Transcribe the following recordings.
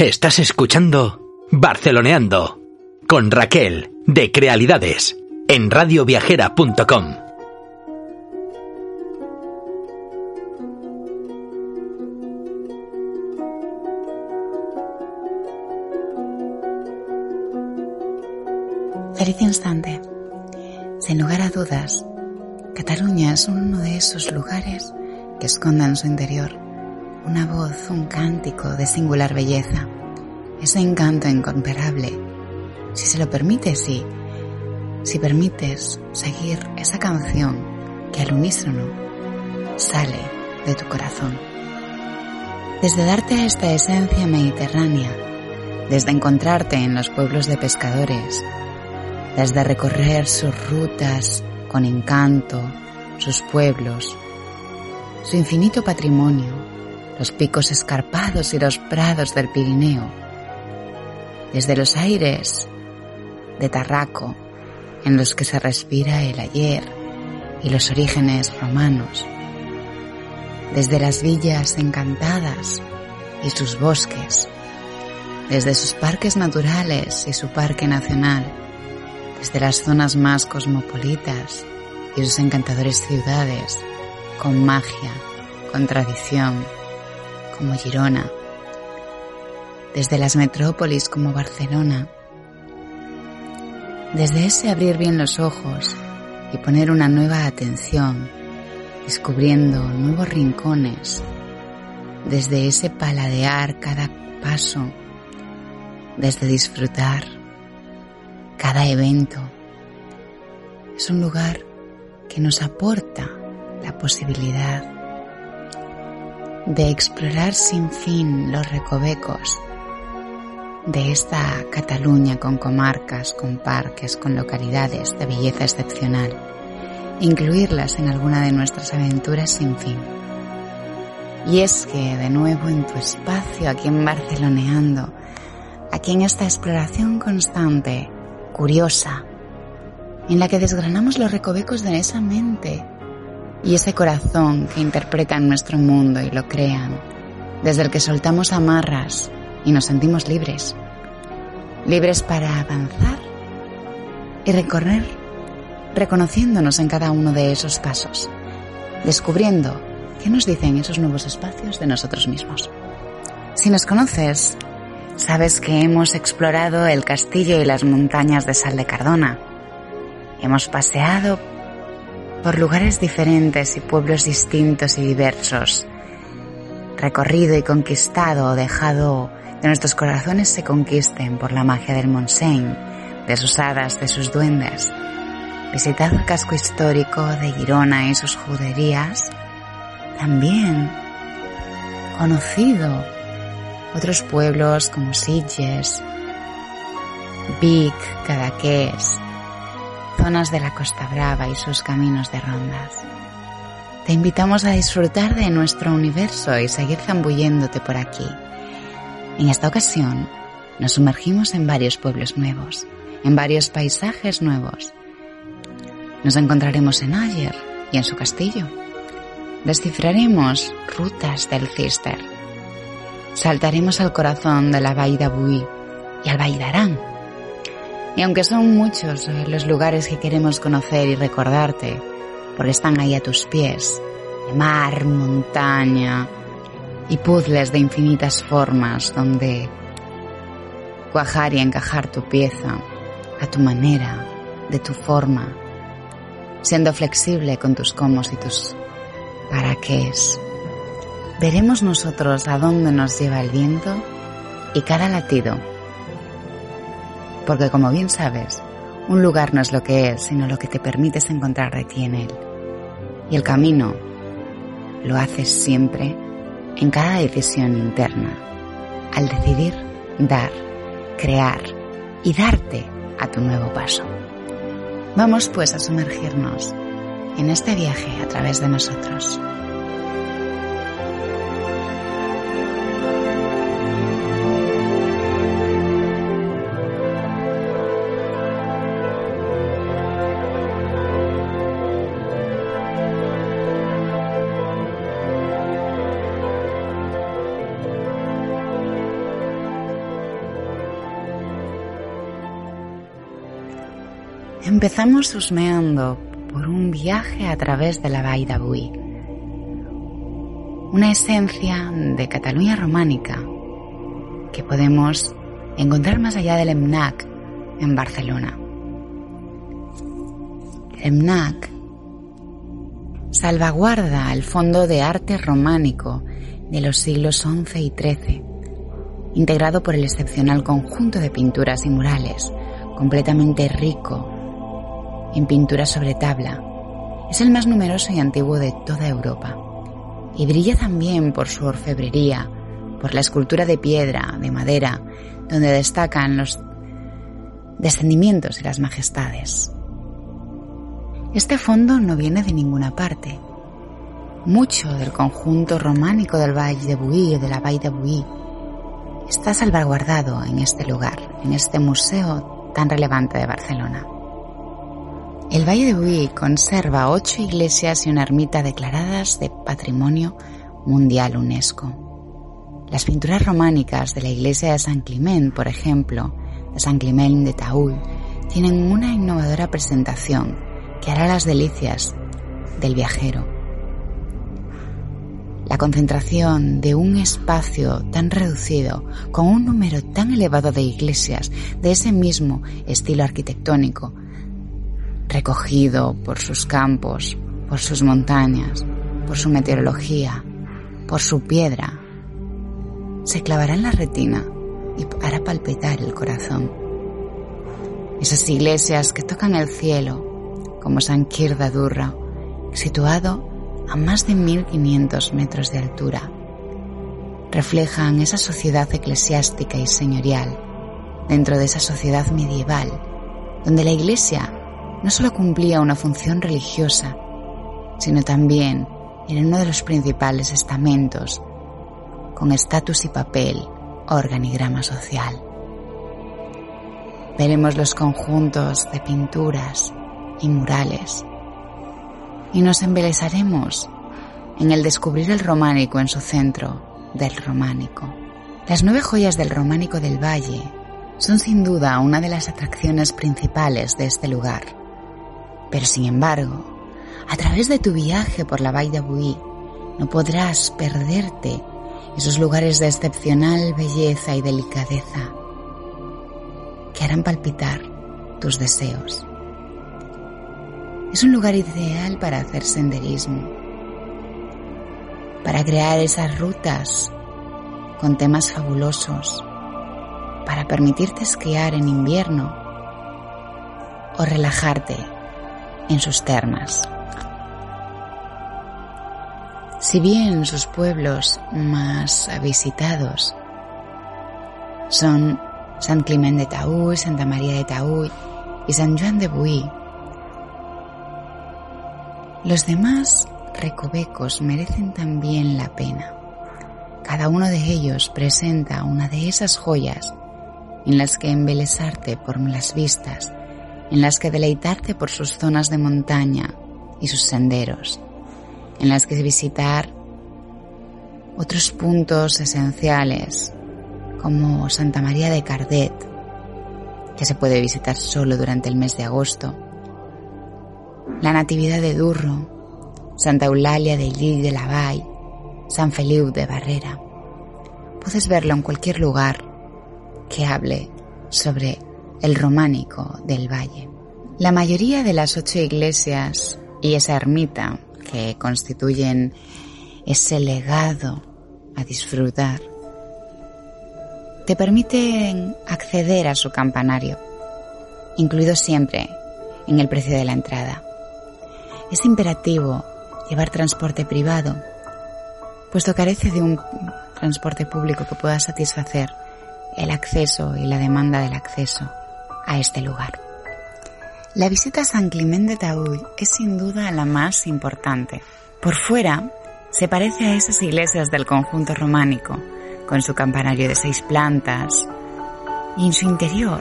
Estás escuchando Barceloneando con Raquel de Crealidades en radioviajera.com. Feliz instante. Sin lugar a dudas, Cataluña es uno de esos lugares que esconden en su interior una voz, un cántico de singular belleza, ese encanto incomparable. Si se lo permites, sí, si permites seguir esa canción que al unísono sale de tu corazón. Desde darte a esta esencia mediterránea, desde encontrarte en los pueblos de pescadores, desde recorrer sus rutas con encanto, sus pueblos, su infinito patrimonio, los picos escarpados y los prados del Pirineo, desde los aires de Tarraco, en los que se respira el ayer y los orígenes romanos, desde las villas encantadas y sus bosques, desde sus parques naturales y su parque nacional, desde las zonas más cosmopolitas y sus encantadores ciudades, con magia, con tradición, como Girona, desde las metrópolis como Barcelona, desde ese abrir bien los ojos y poner una nueva atención, descubriendo nuevos rincones, desde ese paladear cada paso, desde disfrutar cada evento. Es un lugar que nos aporta la posibilidad de explorar sin fin los recovecos de esta Cataluña con comarcas, con parques, con localidades de belleza excepcional, incluirlas en alguna de nuestras aventuras sin fin. Y es que de nuevo en tu espacio, aquí en Barceloneando, aquí en esta exploración constante, curiosa, en la que desgranamos los recovecos de esa mente y ese corazón que interpretan nuestro mundo y lo crean, desde el que soltamos amarras y nos sentimos libres, libres para avanzar y recorrer, reconociéndonos en cada uno de esos pasos, descubriendo qué nos dicen esos nuevos espacios de nosotros mismos. Si nos conoces, sabes que hemos explorado el castillo y las montañas de Sal de Cardona. Hemos paseado por lugares diferentes y pueblos distintos y diversos, recorrido y conquistado o dejado que nuestros corazones se conquisten por la magia del Montseny, de sus hadas, de sus duendes, visitado el casco histórico de Girona y sus juderías, también conocido otros pueblos como Sitges, Vic, Cadaqués, zonas de la Costa Brava y sus caminos de rondas. Te invitamos a disfrutar de nuestro universo y seguir zambulléndote por aquí. En esta ocasión, nos sumergimos en varios pueblos nuevos, en varios paisajes nuevos. Nos encontraremos en Ayer y en su castillo. Descifraremos rutas del Cister. Saltaremos al corazón de la Baida Bui y al Baidarán y aunque son muchos eh, los lugares que queremos conocer y recordarte, porque están ahí a tus pies, mar, montaña y puzzles de infinitas formas donde cuajar y encajar tu pieza a tu manera, de tu forma, siendo flexible con tus cómo y tus para qué Veremos nosotros a dónde nos lleva el viento y cada latido porque como bien sabes, un lugar no es lo que es, sino lo que te permites encontrar de ti en él. Y el camino lo haces siempre en cada decisión interna, al decidir dar, crear y darte a tu nuevo paso. Vamos pues a sumergirnos en este viaje a través de nosotros. Empezamos husmeando por un viaje a través de la Vall d'Avui, una esencia de Cataluña románica que podemos encontrar más allá del EMNAC en Barcelona. EMNAC salvaguarda el fondo de arte románico de los siglos XI y XIII, integrado por el excepcional conjunto de pinturas y murales, completamente rico en pintura sobre tabla. Es el más numeroso y antiguo de toda Europa y brilla también por su orfebrería, por la escultura de piedra, de madera, donde destacan los descendimientos y las majestades. Este fondo no viene de ninguna parte. Mucho del conjunto románico del Valle de Buí o de la Valle de Buí está salvaguardado en este lugar, en este museo tan relevante de Barcelona. El Valle de Buí conserva ocho iglesias y una ermita declaradas de Patrimonio Mundial UNESCO. Las pinturas románicas de la iglesia de San Clement, por ejemplo, de San Clement de Taúl, tienen una innovadora presentación que hará las delicias del viajero. La concentración de un espacio tan reducido, con un número tan elevado de iglesias de ese mismo estilo arquitectónico, recogido por sus campos, por sus montañas, por su meteorología, por su piedra, se clavará en la retina y hará palpitar el corazón. Esas iglesias que tocan el cielo, como San Quirda Durra, situado a más de 1500 metros de altura, reflejan esa sociedad eclesiástica y señorial dentro de esa sociedad medieval, donde la iglesia no solo cumplía una función religiosa, sino también era uno de los principales estamentos, con estatus y papel, organigrama social. Veremos los conjuntos de pinturas y murales y nos embelezaremos en el descubrir el románico en su centro del románico. Las nueve joyas del románico del valle son sin duda una de las atracciones principales de este lugar pero sin embargo, a través de tu viaje por la Valle de Buí, no podrás perderte esos lugares de excepcional belleza y delicadeza que harán palpitar tus deseos. Es un lugar ideal para hacer senderismo, para crear esas rutas con temas fabulosos, para permitirte esquiar en invierno o relajarte en sus termas. Si bien sus pueblos más visitados son San Climent de Taúl, Santa María de Taúl y San Juan de Buí, los demás recovecos merecen también la pena. Cada uno de ellos presenta una de esas joyas en las que embelezarte por las vistas en las que deleitarte por sus zonas de montaña y sus senderos, en las que visitar otros puntos esenciales como Santa María de Cardet, que se puede visitar solo durante el mes de agosto, la Natividad de Durro, Santa Eulalia de Lille de la Valle, San Feliu de Barrera. Puedes verlo en cualquier lugar que hable sobre el románico del valle. La mayoría de las ocho iglesias y esa ermita que constituyen ese legado a disfrutar te permiten acceder a su campanario, incluido siempre en el precio de la entrada. Es imperativo llevar transporte privado, puesto carece de un transporte público que pueda satisfacer el acceso y la demanda del acceso a este lugar. La visita a San Clement de Taúl es sin duda la más importante. Por fuera, se parece a esas iglesias del conjunto románico, con su campanario de seis plantas, y en su interior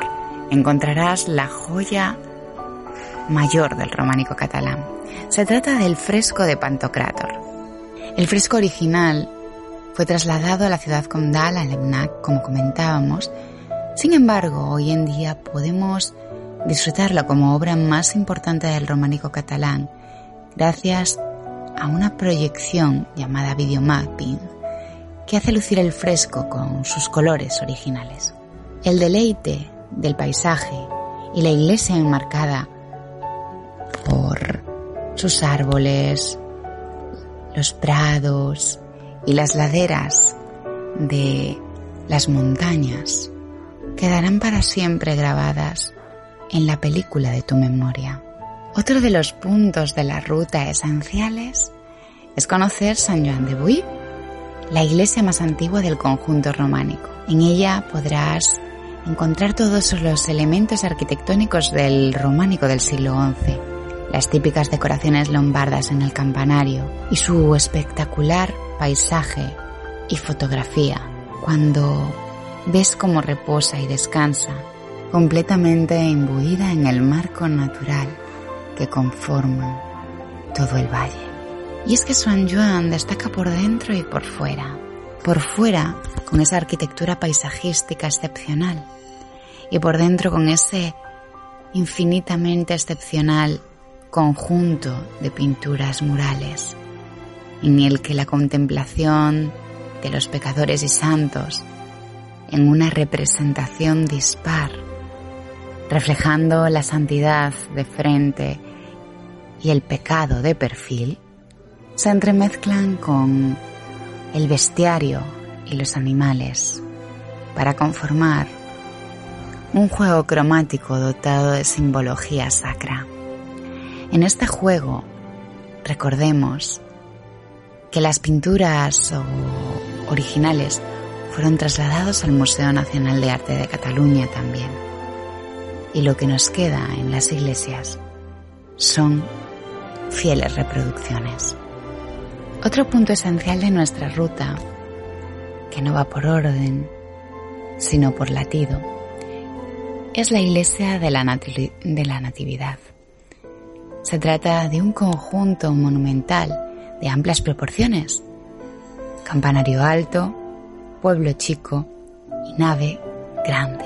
encontrarás la joya mayor del románico catalán. Se trata del fresco de Pantocrátor. El fresco original fue trasladado a la ciudad condal, a Lemnac, como comentábamos, sin embargo, hoy en día podemos disfrutarlo como obra más importante del románico catalán gracias a una proyección llamada videomapping que hace lucir el fresco con sus colores originales. El deleite del paisaje y la iglesia enmarcada por sus árboles, los prados y las laderas de las montañas quedarán para siempre grabadas en la película de tu memoria. Otro de los puntos de la ruta esenciales es conocer San Joan de Buí, la iglesia más antigua del conjunto románico. En ella podrás encontrar todos los elementos arquitectónicos del románico del siglo XI, las típicas decoraciones lombardas en el campanario y su espectacular paisaje y fotografía cuando ves cómo reposa y descansa completamente imbuida en el marco natural que conforma todo el valle. Y es que San Juan destaca por dentro y por fuera. Por fuera, con esa arquitectura paisajística excepcional. Y por dentro, con ese infinitamente excepcional conjunto de pinturas murales, en el que la contemplación de los pecadores y santos, en una representación dispar, reflejando la santidad de frente y el pecado de perfil, se entremezclan con el bestiario y los animales para conformar un juego cromático dotado de simbología sacra. En este juego, recordemos que las pinturas originales fueron trasladados al Museo Nacional de Arte de Cataluña también. Y lo que nos queda en las iglesias son fieles reproducciones. Otro punto esencial de nuestra ruta, que no va por orden, sino por latido, es la iglesia de la, Natividad. Se trata de un conjunto monumental de amplias proporciones, campanario alto, pueblo chico y nave grande.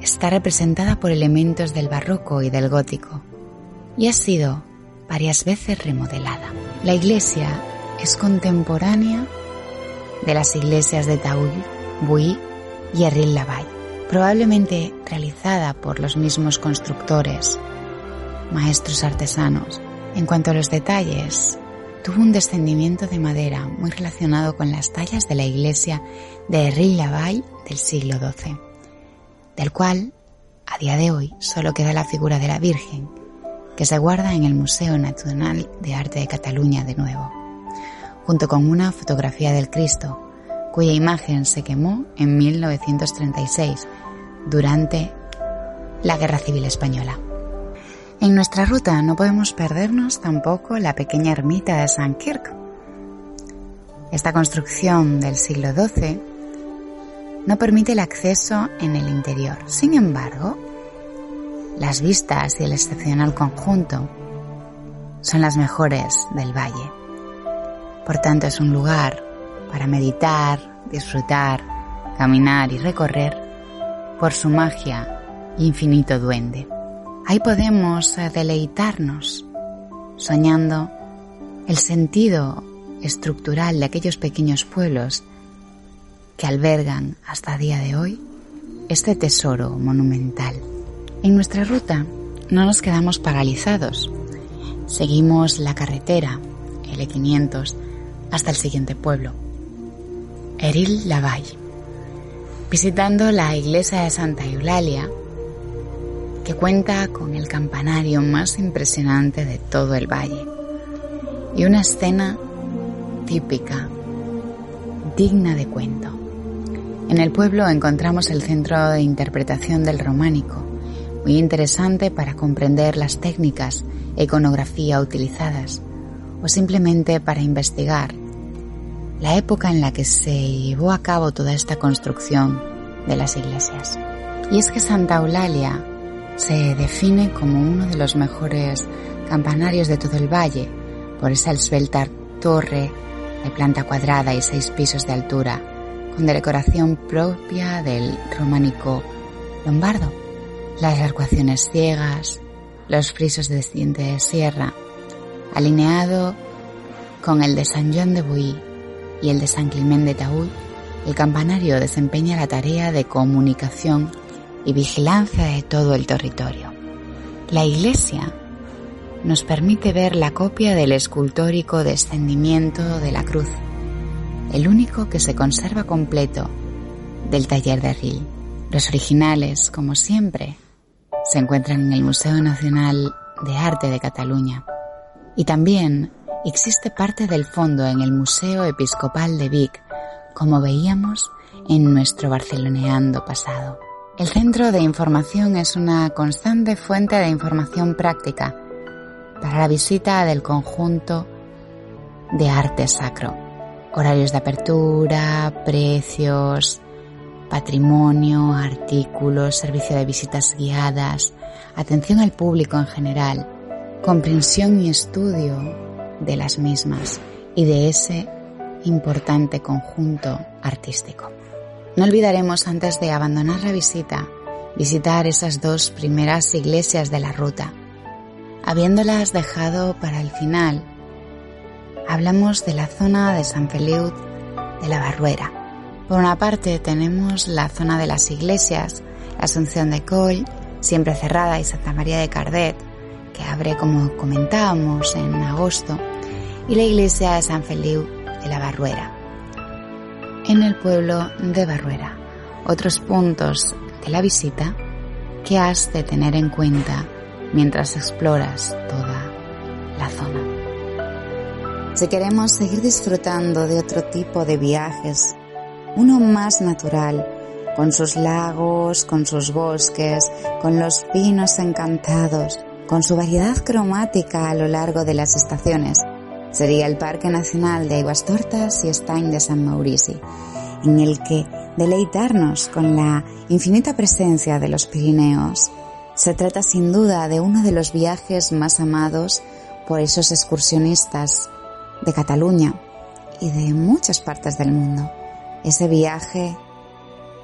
Está representada por elementos del barroco y del gótico y ha sido varias veces remodelada. La iglesia es contemporánea de las iglesias de Taúl, Buí y Erril-Lavalle, probablemente realizada por los mismos constructores, maestros artesanos. En cuanto a los detalles, tuvo un descendimiento de madera muy relacionado con las tallas de la iglesia de Erril-Lavalle del siglo XII, del cual, a día de hoy, solo queda la figura de la Virgen, que se guarda en el Museo Nacional de Arte de Cataluña de nuevo, junto con una fotografía del Cristo, cuya imagen se quemó en 1936 durante la Guerra Civil Española. En nuestra ruta no podemos perdernos tampoco la pequeña ermita de San Kirk. Esta construcción del siglo XII no permite el acceso en el interior. Sin embargo, las vistas y el excepcional conjunto son las mejores del valle. Por tanto, es un lugar para meditar, disfrutar, caminar y recorrer por su magia infinito duende. Ahí podemos deleitarnos soñando el sentido estructural de aquellos pequeños pueblos que albergan hasta día de hoy este tesoro monumental. En nuestra ruta no nos quedamos paralizados. Seguimos la carretera L500 hasta el siguiente pueblo, Eril Lavalle, visitando la iglesia de Santa Eulalia, que cuenta con el campanario más impresionante de todo el valle y una escena típica, digna de cuento. En el pueblo encontramos el centro de interpretación del románico, muy interesante para comprender las técnicas e iconografía utilizadas o simplemente para investigar la época en la que se llevó a cabo toda esta construcción de las iglesias. Y es que Santa Eulalia se define como uno de los mejores campanarios de todo el valle por esa esbelta torre de planta cuadrada y seis pisos de altura, con decoración propia del románico lombardo. Las arcuaciones ciegas, los frisos de de sierra, alineado con el de San Juan de Buí y el de San Clement de Taúl, el campanario desempeña la tarea de comunicación y vigilancia de todo el territorio. La iglesia nos permite ver la copia del escultórico descendimiento de la cruz, el único que se conserva completo del taller de Ril. Los originales, como siempre, se encuentran en el Museo Nacional de Arte de Cataluña. Y también existe parte del fondo en el Museo Episcopal de Vic, como veíamos en nuestro barceloneando pasado. El Centro de Información es una constante fuente de información práctica para la visita del conjunto de arte sacro. Horarios de apertura, precios, patrimonio, artículos, servicio de visitas guiadas, atención al público en general, comprensión y estudio de las mismas y de ese importante conjunto artístico. No olvidaremos antes de abandonar la visita visitar esas dos primeras iglesias de la ruta. Habiéndolas dejado para el final, hablamos de la zona de San Feliu de la Barruera. Por una parte tenemos la zona de las iglesias, la Asunción de Coll, siempre cerrada, y Santa María de Cardet, que abre como comentábamos en agosto, y la iglesia de San Feliu de la Barruera, en el pueblo de Barruera. Otros puntos de la visita que has de tener en cuenta mientras exploras toda la zona. Si queremos seguir disfrutando de otro tipo de viajes, uno más natural, con sus lagos, con sus bosques, con los pinos encantados, con su variedad cromática a lo largo de las estaciones, sería el Parque Nacional de Aguas Tortas y Estañ de San Maurici, en el que deleitarnos con la infinita presencia de los Pirineos. Se trata sin duda de uno de los viajes más amados por esos excursionistas de Cataluña y de muchas partes del mundo. Ese viaje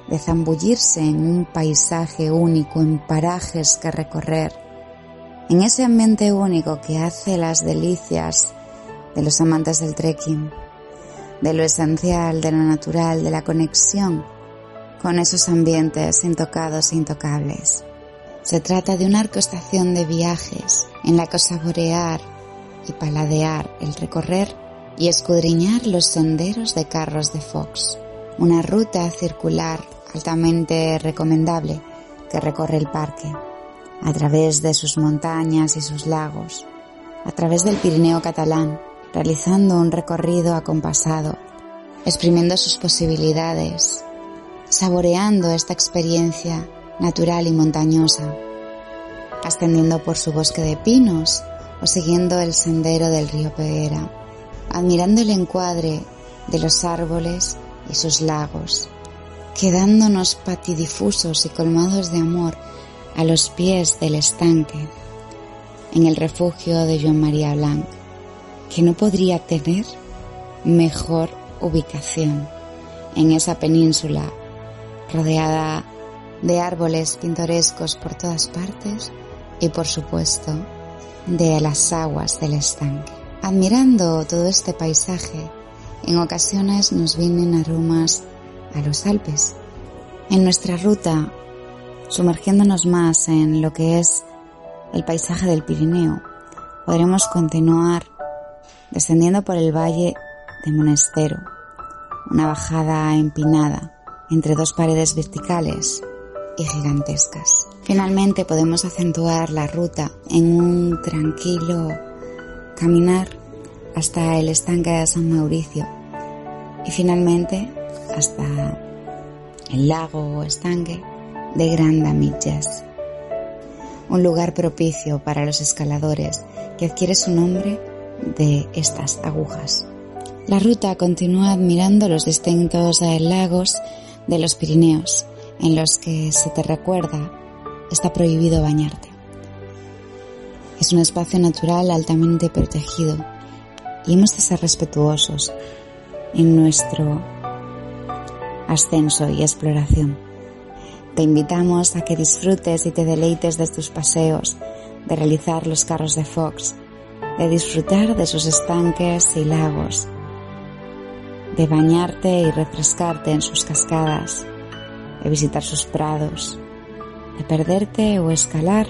de zambullirse en un paisaje único, en parajes que recorrer, en ese ambiente único que hace las delicias de los amantes del trekking, de lo esencial, de lo natural, de la conexión con esos ambientes intocados e intocables. Se trata de una orquestación de viajes en la que saborear y paladear el recorrer y escudriñar los senderos de carros de Fox, una ruta circular altamente recomendable que recorre el parque a través de sus montañas y sus lagos, a través del Pirineo catalán, realizando un recorrido acompasado, exprimiendo sus posibilidades, saboreando esta experiencia natural y montañosa, ascendiendo por su bosque de pinos o siguiendo el sendero del río Peguera, admirando el encuadre de los árboles y sus lagos, quedándonos patidifusos y colmados de amor a los pies del estanque, en el refugio de Joan María Blanc que no podría tener mejor ubicación en esa península rodeada de árboles pintorescos por todas partes y por supuesto de las aguas del estanque. Admirando todo este paisaje, en ocasiones nos vienen aromas a los Alpes. En nuestra ruta, sumergiéndonos más en lo que es el paisaje del Pirineo, podremos continuar descendiendo por el valle de Monestero, una bajada empinada entre dos paredes verticales y gigantescas. Finalmente podemos acentuar la ruta en un tranquilo caminar hasta el estanque de San Mauricio y finalmente hasta el lago o estanque de Grandamillas, un lugar propicio para los escaladores que adquiere su nombre de estas agujas. La ruta continúa admirando los distintos lagos de los Pirineos, en los que se te recuerda está prohibido bañarte. Es un espacio natural altamente protegido y hemos de ser respetuosos en nuestro ascenso y exploración. Te invitamos a que disfrutes y te deleites de tus paseos, de realizar los carros de Fox, de disfrutar de sus estanques y lagos, de bañarte y refrescarte en sus cascadas, de visitar sus prados, de perderte o escalar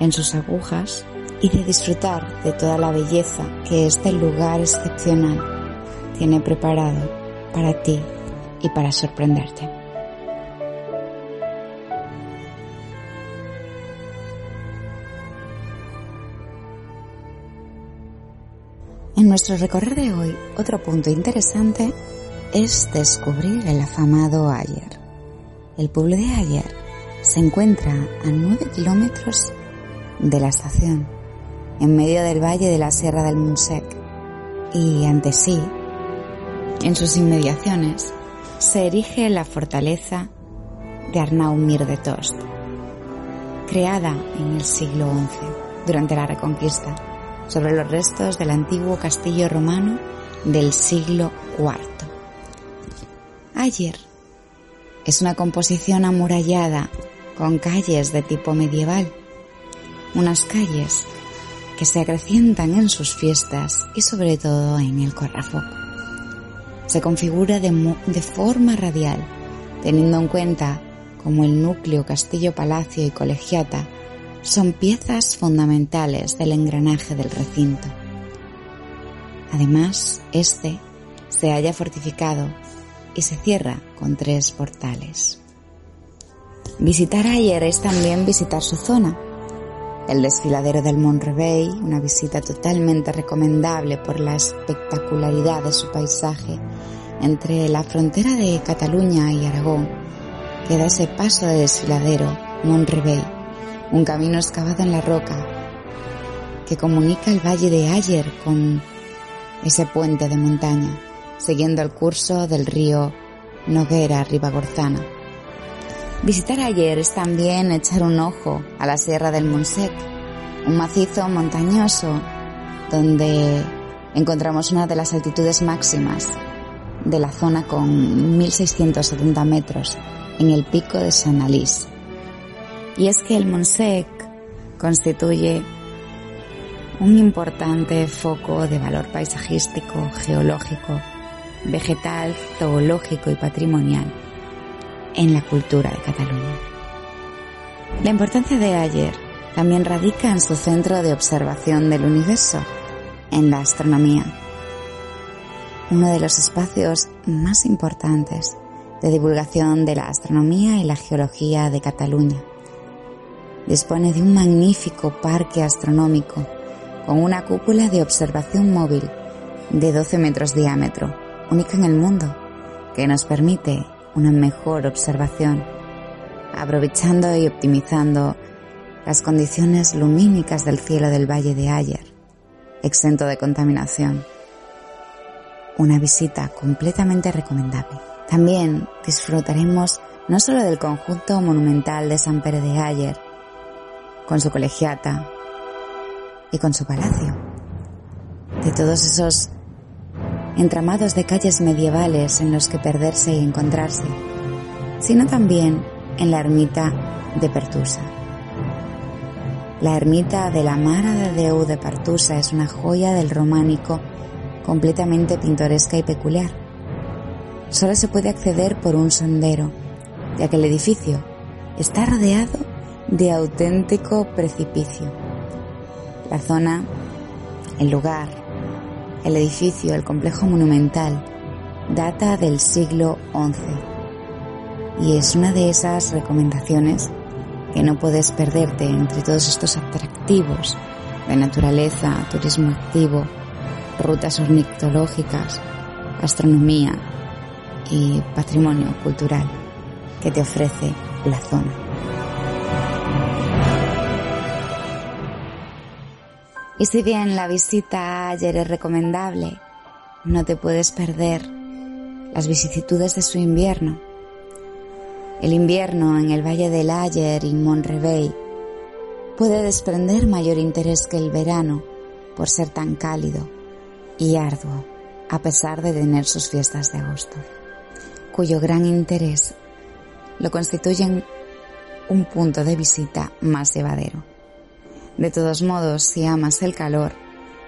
en sus agujas y de disfrutar de toda la belleza que este lugar excepcional tiene preparado para ti y para sorprenderte. Nuestro recorrer de hoy, otro punto interesante es descubrir el afamado Ayer. El pueblo de Ayer se encuentra a 9 kilómetros de la estación, en medio del valle de la Sierra del Munsec, y ante sí, en sus inmediaciones, se erige la fortaleza de Arnaumir de Tost, creada en el siglo XI durante la Reconquista sobre los restos del antiguo castillo romano del siglo IV. Ayer es una composición amurallada con calles de tipo medieval, unas calles que se acrecientan en sus fiestas y sobre todo en el Corrafoc. Se configura de, de forma radial, teniendo en cuenta como el núcleo, castillo, palacio y colegiata son piezas fundamentales del engranaje del recinto. Además, este se halla fortificado y se cierra con tres portales. Visitar Ayer es también visitar su zona. El desfiladero del Mont una visita totalmente recomendable por la espectacularidad de su paisaje entre la frontera de Cataluña y Aragón, queda ese paso de desfiladero Mont un camino excavado en la roca que comunica el valle de Ayer con ese puente de montaña, siguiendo el curso del río Noguera Ribagorzana. Visitar Ayer es también echar un ojo a la Sierra del Monsec, un macizo montañoso donde encontramos una de las altitudes máximas de la zona con 1670 metros en el pico de San Alís y es que el Monsec constituye un importante foco de valor paisajístico, geológico, vegetal, zoológico y patrimonial en la cultura de Cataluña. La importancia de Ayer también radica en su centro de observación del universo, en la astronomía, uno de los espacios más importantes de divulgación de la astronomía y la geología de Cataluña dispone de un magnífico parque astronómico con una cúpula de observación móvil de 12 metros de diámetro, única en el mundo, que nos permite una mejor observación, aprovechando y optimizando las condiciones lumínicas del cielo del Valle de Ayer, exento de contaminación. Una visita completamente recomendable. También disfrutaremos no solo del conjunto monumental de San Pere de Ayer, con su colegiata y con su palacio. De todos esos entramados de calles medievales en los que perderse y encontrarse, sino también en la ermita de Pertusa. La ermita de la Mara de Deu de Pertusa es una joya del románico completamente pintoresca y peculiar. Solo se puede acceder por un sendero, ya que el edificio está rodeado de auténtico precipicio. La zona, el lugar, el edificio, el complejo monumental, data del siglo XI y es una de esas recomendaciones que no puedes perderte entre todos estos atractivos de naturaleza, turismo activo, rutas ornitológicas, astronomía y patrimonio cultural que te ofrece la zona. Y si bien la visita a Ayer es recomendable, no te puedes perder las vicisitudes de su invierno. El invierno en el Valle del Ayer y Montrevey puede desprender mayor interés que el verano por ser tan cálido y arduo, a pesar de tener sus fiestas de agosto, cuyo gran interés lo constituyen un punto de visita más llevadero. De todos modos, si amas el calor,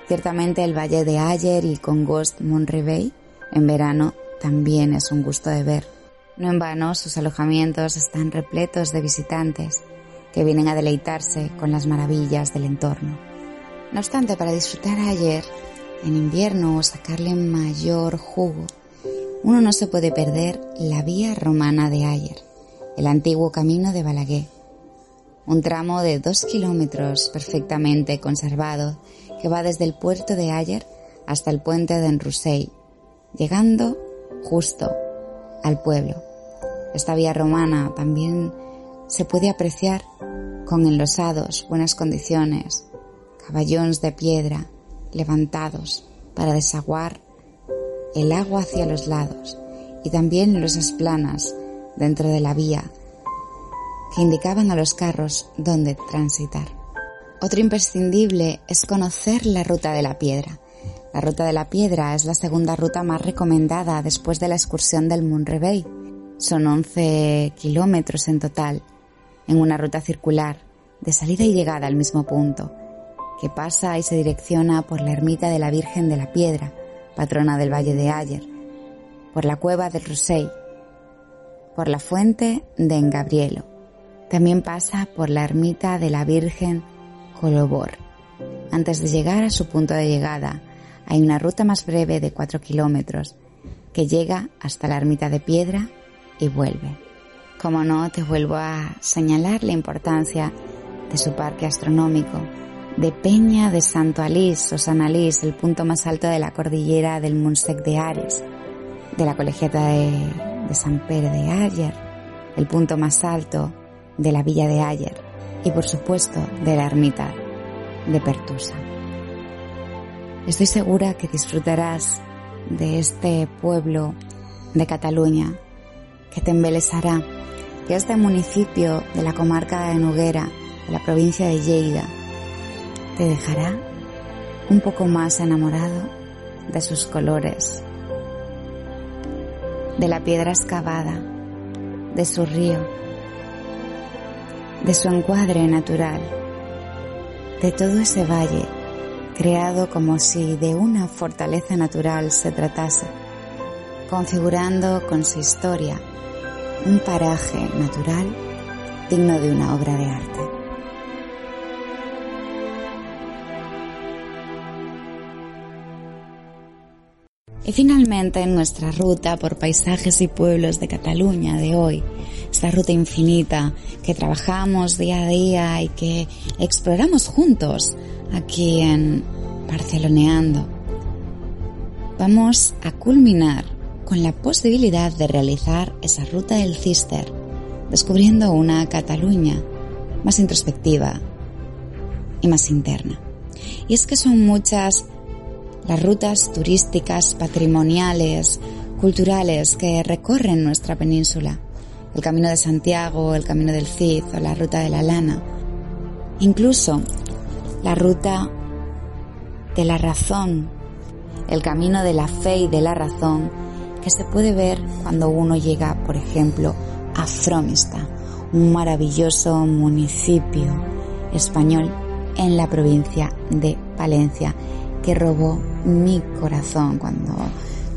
ciertamente el Valle de Ayer y Congost Monrevey en verano también es un gusto de ver. No en vano, sus alojamientos están repletos de visitantes que vienen a deleitarse con las maravillas del entorno. No obstante, para disfrutar Ayer en invierno o sacarle mayor jugo, uno no se puede perder la vía romana de Ayer, el antiguo camino de Balaguer, un tramo de dos kilómetros perfectamente conservado que va desde el puerto de Ayer hasta el puente de Enrusey, llegando justo al pueblo. Esta vía romana también se puede apreciar con enlosados, buenas condiciones, caballones de piedra levantados para desaguar el agua hacia los lados y también losas planas dentro de la vía que indicaban a los carros dónde transitar. Otro imprescindible es conocer la ruta de la piedra. La ruta de la piedra es la segunda ruta más recomendada después de la excursión del Monrevey. Son 11 kilómetros en total, en una ruta circular, de salida y llegada al mismo punto, que pasa y se direcciona por la ermita de la Virgen de la Piedra, patrona del Valle de Ayer, por la cueva del Rosey, por la fuente de Engabrielo. También pasa por la ermita de la Virgen Colobor. Antes de llegar a su punto de llegada, hay una ruta más breve de 4 kilómetros que llega hasta la ermita de piedra y vuelve. Como no, te vuelvo a señalar la importancia de su parque astronómico, de Peña de Santo Alís o San Alís, el punto más alto de la cordillera del Munsec de Ares, de la colegiata de, de San Pere de Ayer, el punto más alto de la villa de Ayer y por supuesto de la ermita de Pertusa. Estoy segura que disfrutarás de este pueblo de Cataluña que te embelezará, que este municipio de la comarca de Noguera, de la provincia de Lleida, te dejará un poco más enamorado de sus colores, de la piedra excavada, de su río, de su encuadre natural, de todo ese valle creado como si de una fortaleza natural se tratase, configurando con su historia un paraje natural digno de una obra de arte. Y finalmente en nuestra ruta por paisajes y pueblos de Cataluña de hoy, esta ruta infinita que trabajamos día a día y que exploramos juntos aquí en Barceloneando, vamos a culminar con la posibilidad de realizar esa ruta del Cister, descubriendo una Cataluña más introspectiva y más interna. Y es que son muchas las rutas turísticas, patrimoniales, culturales que recorren nuestra península. El Camino de Santiago, el Camino del Cid o la Ruta de la Lana. Incluso la Ruta de la Razón, el Camino de la Fe y de la Razón, que se puede ver cuando uno llega, por ejemplo, a Fromista, un maravilloso municipio español en la provincia de Palencia que robó mi corazón cuando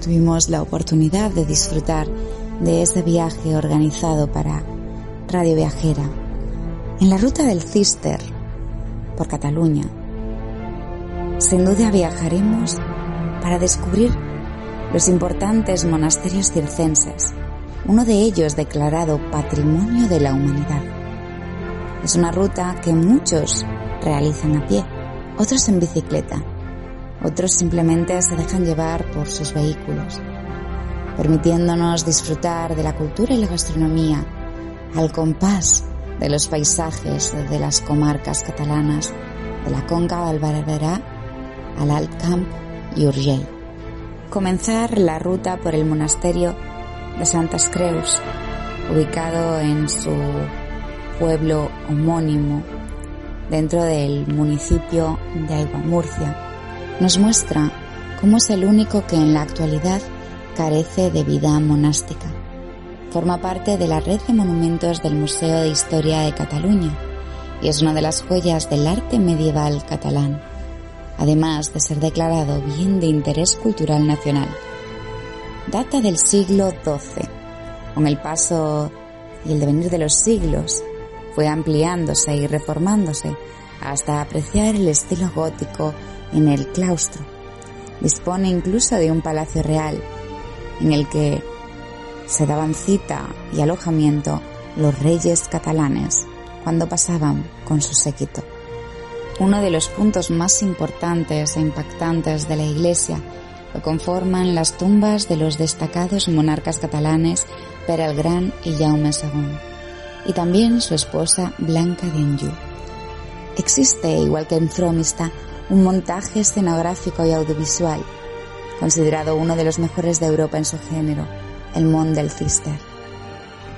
tuvimos la oportunidad de disfrutar de ese viaje organizado para Radio Viajera. En la ruta del Cister, por Cataluña, sin duda viajaremos para descubrir los importantes monasterios circenses, uno de ellos declarado Patrimonio de la Humanidad. Es una ruta que muchos realizan a pie, otros en bicicleta otros simplemente se dejan llevar por sus vehículos, permitiéndonos disfrutar de la cultura y la gastronomía al compás de los paisajes de las comarcas catalanas, de la Conca del Barberà al Alt Camp y Urgell. Comenzar la ruta por el monasterio de Santas Creus, ubicado en su pueblo homónimo dentro del municipio de Aiguamurcia, nos muestra cómo es el único que en la actualidad carece de vida monástica. forma parte de la red de monumentos del Museo de Historia de Cataluña y es una de las joyas del arte medieval catalán, además de ser declarado bien de interés cultural nacional. Data del siglo XII. Con el paso y el devenir de los siglos, fue ampliándose y reformándose hasta apreciar el estilo gótico en el claustro. Dispone incluso de un palacio real, en el que se daban cita y alojamiento los reyes catalanes cuando pasaban con su séquito. Uno de los puntos más importantes e impactantes de la iglesia lo conforman las tumbas de los destacados monarcas catalanes Pere el Gran y Jaume II, y también su esposa Blanca de. Existe, igual que en Fromista, un montaje escenográfico y audiovisual, considerado uno de los mejores de Europa en su género, el Mont del Cister.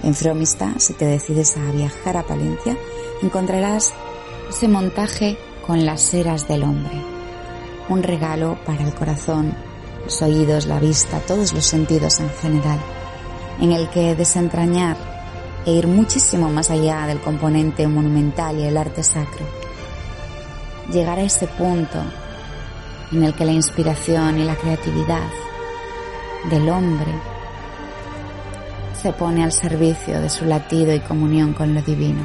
En Fromista, si te decides a viajar a Palencia, encontrarás ese montaje con las eras del hombre. Un regalo para el corazón, los oídos, la vista, todos los sentidos en general, en el que desentrañar e ir muchísimo más allá del componente monumental y el arte sacro llegar a ese punto en el que la inspiración y la creatividad del hombre se pone al servicio de su latido y comunión con lo divino.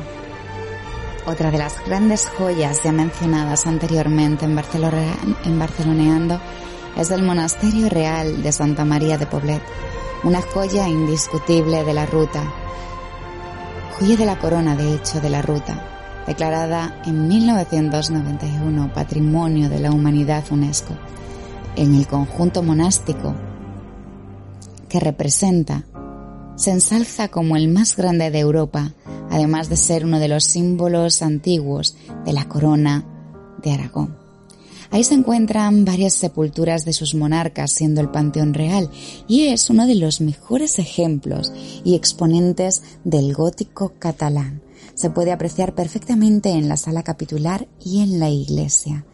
Otra de las grandes joyas ya mencionadas anteriormente en, Barcelona, en Barceloneando es el Monasterio Real de Santa María de Poblet, una joya indiscutible de la ruta, joya de la corona de hecho de la ruta, declarada en 1991 Patrimonio de la Humanidad UNESCO, en el conjunto monástico que representa, se ensalza como el más grande de Europa, además de ser uno de los símbolos antiguos de la corona de Aragón. Ahí se encuentran varias sepulturas de sus monarcas, siendo el Panteón Real, y es uno de los mejores ejemplos y exponentes del gótico catalán, se puede apreciar perfectamente en la sala capitular y en la iglesia.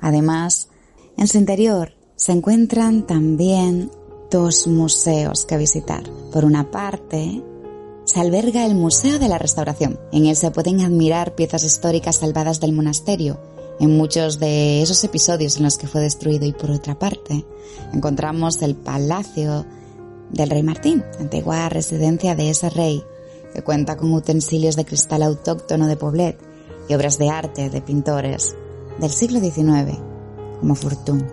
Además, en su interior se encuentran también dos museos que visitar. Por una parte, se alberga el Museo de la Restauración. En él se pueden admirar piezas históricas salvadas del monasterio, en muchos de esos episodios en los que fue destruido y por otra parte, encontramos el Palacio del Rey Martín, antigua residencia de ese rey que cuenta con utensilios de cristal autóctono de Poblet y obras de arte de pintores del siglo XIX, como Fortune.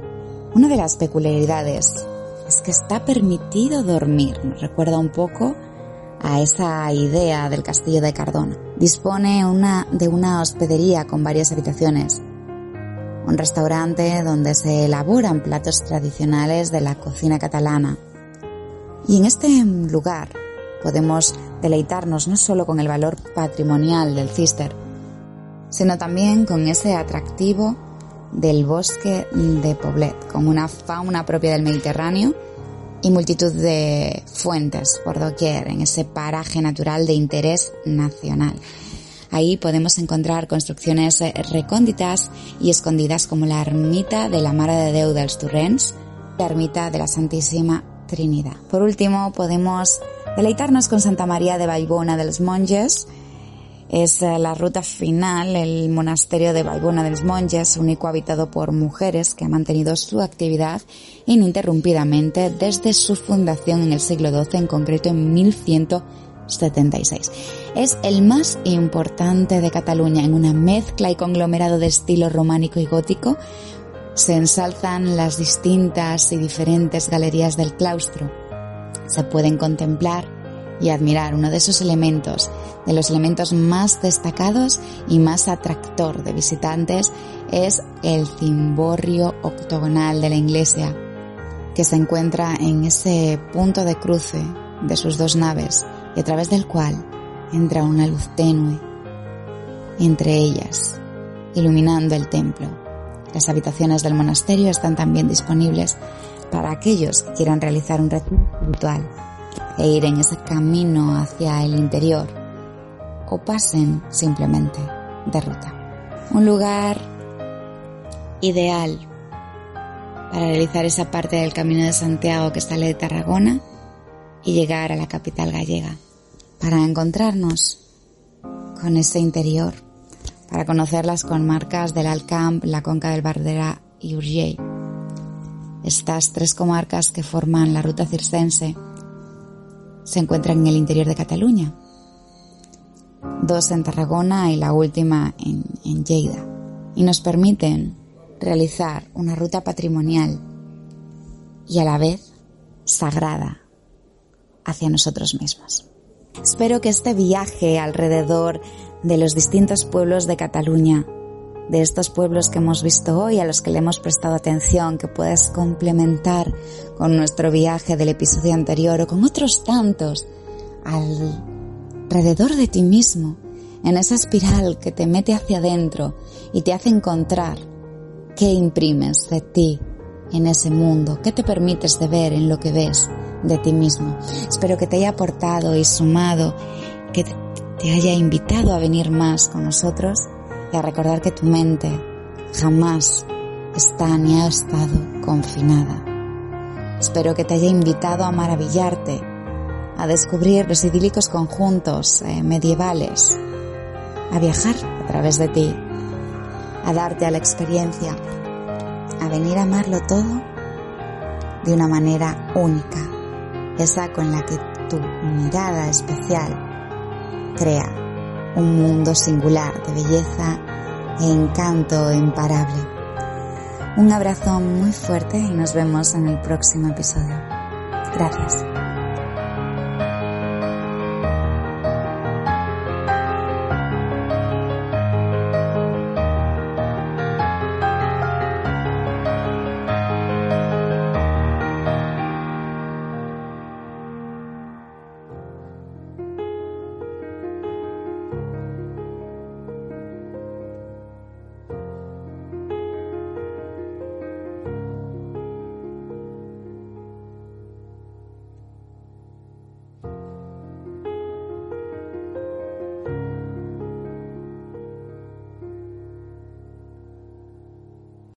Una de las peculiaridades es que está permitido dormir. Nos recuerda un poco a esa idea del castillo de Cardona. Dispone de una hospedería con varias habitaciones, un restaurante donde se elaboran platos tradicionales de la cocina catalana. Y en este lugar podemos deleitarnos no solo con el valor patrimonial del Cister, sino también con ese atractivo del bosque de Poblet, con una fauna propia del Mediterráneo y multitud de fuentes por doquier en ese paraje natural de interés nacional. Ahí podemos encontrar construcciones recónditas y escondidas como la ermita de la Mara de Déu dels la ermita de la Santísima Trinidad. Por último, podemos Deleitarnos con Santa María de Vallbona de los Monges es eh, la ruta final, el monasterio de Vallbona de los Monges, único habitado por mujeres que ha mantenido su actividad ininterrumpidamente desde su fundación en el siglo XII, en concreto en 1176. Es el más importante de Cataluña en una mezcla y conglomerado de estilo románico y gótico. Se ensalzan las distintas y diferentes galerías del claustro se pueden contemplar y admirar uno de esos elementos, de los elementos más destacados y más atractor de visitantes, es el cimborrio octogonal de la iglesia, que se encuentra en ese punto de cruce de sus dos naves y a través del cual entra una luz tenue entre ellas, iluminando el templo. Las habitaciones del monasterio están también disponibles para aquellos que quieran realizar un retiro espiritual e ir en ese camino hacia el interior o pasen simplemente de ruta. Un lugar ideal para realizar esa parte del Camino de Santiago que sale de Tarragona y llegar a la capital gallega para encontrarnos con ese interior, para conocer las comarcas del Alcamp, la Conca del Bardera y Urgell. Estas tres comarcas que forman la ruta circense se encuentran en el interior de Cataluña, dos en Tarragona y la última en, Lleida, y nos permiten realizar una ruta patrimonial y a la vez sagrada hacia nosotros mismos. Espero que este viaje alrededor de los distintos pueblos de Cataluña, de estos pueblos que hemos visto hoy, a los que le hemos prestado atención, que puedas complementar con nuestro viaje del episodio anterior o con otros tantos alrededor de ti mismo, en esa espiral que te mete hacia adentro y te hace encontrar qué imprimes de ti en ese mundo, qué te permites de ver en lo que ves de ti mismo. Espero que te haya aportado y sumado, que te haya invitado a venir más con nosotros y a recordar que tu mente jamás está ni ha estado confinada. Espero que te haya invitado a maravillarte, a descubrir los idílicos conjuntos eh, medievales, a viajar a través de ti, a darte a la experiencia, a venir a amarlo todo de una manera única, esa con la que tu mirada especial crea un mundo singular de belleza e encanto imparable. Un abrazo muy fuerte y nos vemos en el próximo episodio. Gracias.